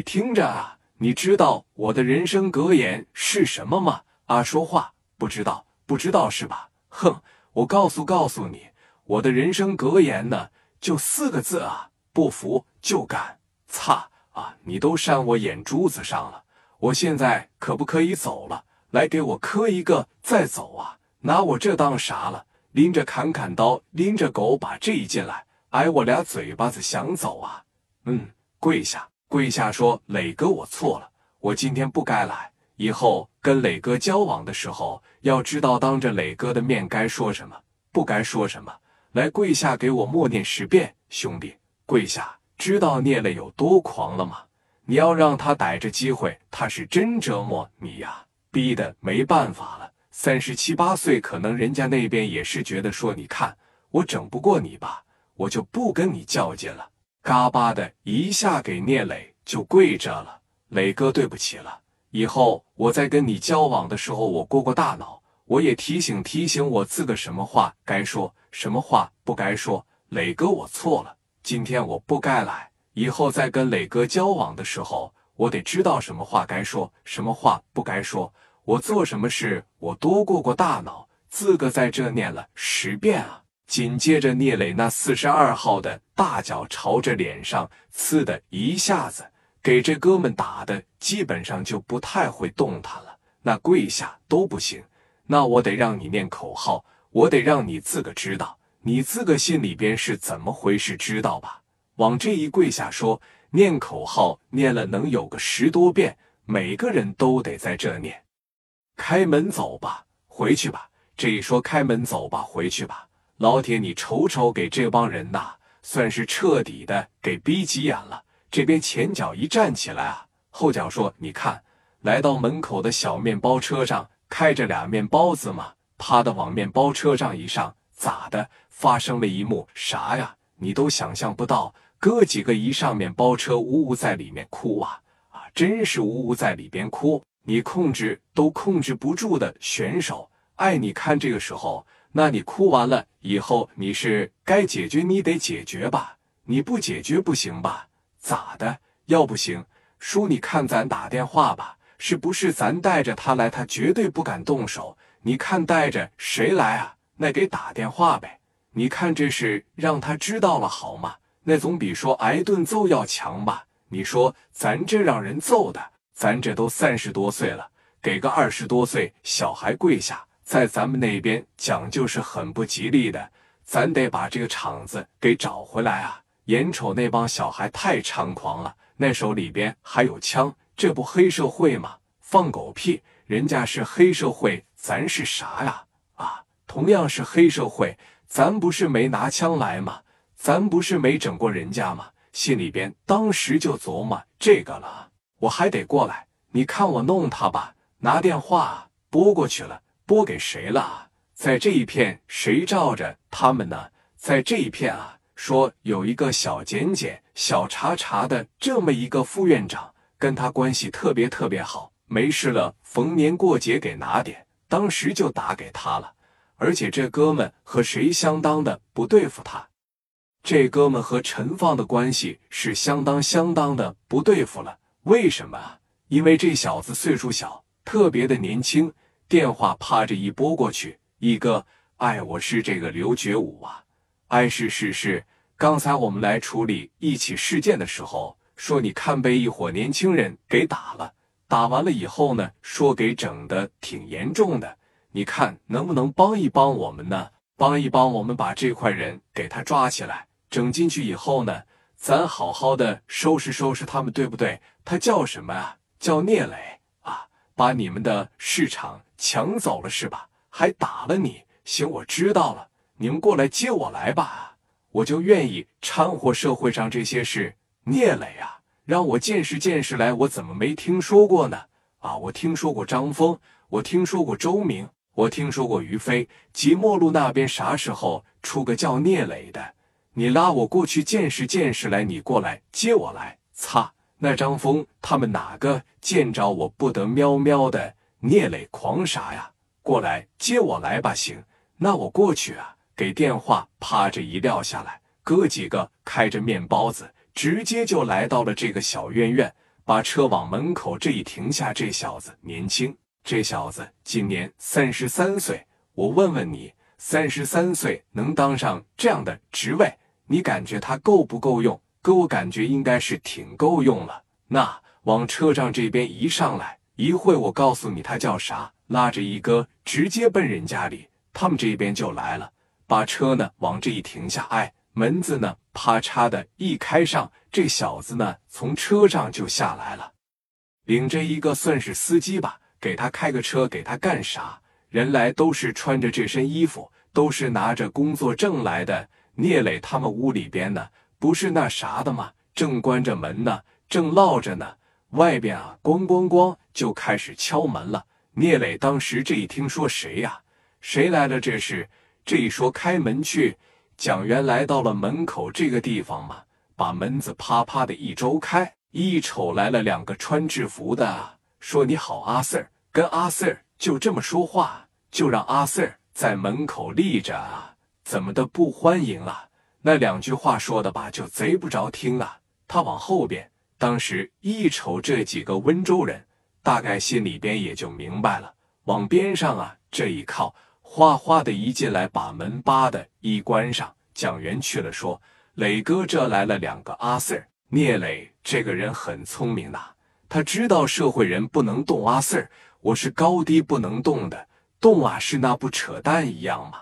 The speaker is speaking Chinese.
你听着啊，你知道我的人生格言是什么吗？啊，说话不知道，不知道是吧？哼，我告诉告诉你，我的人生格言呢，就四个字啊，不服就干。擦啊，你都扇我眼珠子上了，我现在可不可以走了？来给我磕一个再走啊！拿我这当啥了？拎着砍砍刀，拎着狗把这一进来，挨我俩嘴巴子想走啊？嗯，跪下，跪下说，磊哥，我错了，我今天不该来，以后跟磊哥交往的时候，要知道当着磊哥的面该说什么，不该说什么。来跪下给我默念十遍，兄弟，跪下！知道聂磊有多狂了吗？你要让他逮着机会，他是真折磨你呀，逼得没办法了。三十七八岁，可能人家那边也是觉得说，你看我整不过你吧，我就不跟你较劲了。嘎巴的一下给聂磊就跪着了，磊哥对不起了，以后我在跟你交往的时候，我过过大脑，我也提醒提醒我自个什么话该说，什么话不该说。磊哥，我错了，今天我不该来，以后再跟磊哥交往的时候，我得知道什么话该说，什么话不该说。我做什么事，我多过过大脑，自个在这念了十遍啊！紧接着，聂磊那四十二号的大脚朝着脸上刺的一下子，给这哥们打的基本上就不太会动弹了。那跪下都不行，那我得让你念口号，我得让你自个知道，你自个心里边是怎么回事，知道吧？往这一跪下说，念口号，念了能有个十多遍，每个人都得在这念。开门走吧，回去吧。这一说开门走吧，回去吧。老铁，你瞅瞅，给这帮人呐，算是彻底的给逼急眼了。这边前脚一站起来啊，后脚说：“你看，来到门口的小面包车上，开着俩面包子嘛，啪的往面包车上一上，咋的？发生了一幕啥呀？你都想象不到。哥几个一上面包车，呜呜在里面哭啊啊，真是呜呜在里边哭。”你控制都控制不住的选手，哎，你看这个时候，那你哭完了以后，你是该解决你得解决吧？你不解决不行吧？咋的？要不行，叔，你看咱打电话吧，是不是？咱带着他来，他绝对不敢动手。你看带着谁来啊？那给打电话呗。你看这是让他知道了好吗？那总比说挨顿揍要强吧？你说咱这让人揍的。咱这都三十多岁了，给个二十多岁小孩跪下，在咱们那边讲究是很不吉利的。咱得把这个场子给找回来啊！眼瞅那帮小孩太猖狂了，那手里边还有枪，这不黑社会吗？放狗屁！人家是黑社会，咱是啥呀？啊，同样是黑社会，咱不是没拿枪来吗？咱不是没整过人家吗？心里边当时就琢磨这个了。我还得过来，你看我弄他吧。拿电话拨过去了，拨给谁了？在这一片谁罩着他们呢？在这一片啊，说有一个小简简、小查查的这么一个副院长，跟他关系特别特别好，没事了逢年过节给拿点，当时就打给他了。而且这哥们和谁相当的不对付他？这哥们和陈放的关系是相当相当的不对付了。为什么啊？因为这小子岁数小，特别的年轻。电话啪着一拨过去，一哥，哎，我是这个刘觉武啊。哎，是是是，刚才我们来处理一起事件的时候，说你看被一伙年轻人给打了，打完了以后呢，说给整的挺严重的。你看能不能帮一帮我们呢？帮一帮我们把这块人给他抓起来，整进去以后呢？咱好好的收拾收拾他们，对不对？他叫什么啊？叫聂磊！把你们的市场抢走了是吧？还打了你。行，我知道了。你们过来接我来吧，我就愿意掺和社会上这些事。聂磊啊，让我见识见识来，我怎么没听说过呢？啊，我听说过张峰，我听说过周明，我听说过于飞。即墨路那边啥时候出个叫聂磊的？你拉我过去见识见识来，你过来接我来。擦，那张峰他们哪个见着我不得喵喵的？聂磊狂啥呀？过来接我来吧。行，那我过去啊。给电话，啪着一撂下来，哥几个开着面包子，直接就来到了这个小院院，把把车往门口这一停下。这小子年轻，这小子今年三十三岁。我问问你，三十三岁能当上这样的职位，你感觉他够不够用？哥，我感觉应该是挺够用了。那往车上这边一上来，一会我告诉你他叫啥，拉着一哥直接奔人家里。他们这边就来了，把车呢往这一停下，哎，门子呢啪嚓的一开上，这小子呢从车上就下来了，领着一个算是司机吧，给他开个车，给他干啥？人来都是穿着这身衣服，都是拿着工作证来的。聂磊他们屋里边呢，不是那啥的吗？正关着门呢，正唠着呢，外边啊，咣咣咣就开始敲门了。聂磊当时这一听说谁呀？谁来了？这是这一说开门去，蒋元来到了门口这个地方嘛，把门子啪啪的一周开，一瞅来了两个穿制服的，说你好，阿 Sir，跟阿 Sir 就这么说话，就让阿 Sir 在门口立着，怎么的不欢迎啊？那两句话说的吧，就贼不着听啊。他往后边，当时一瞅这几个温州人，大概心里边也就明白了，往边上啊这一靠。哗哗的一进来，把门叭的一关上。蒋元去了，说：“磊哥，这来了两个阿 Sir。”聂磊这个人很聪明的，他知道社会人不能动阿 Sir，我是高低不能动的，动啊是那不扯淡一样吗？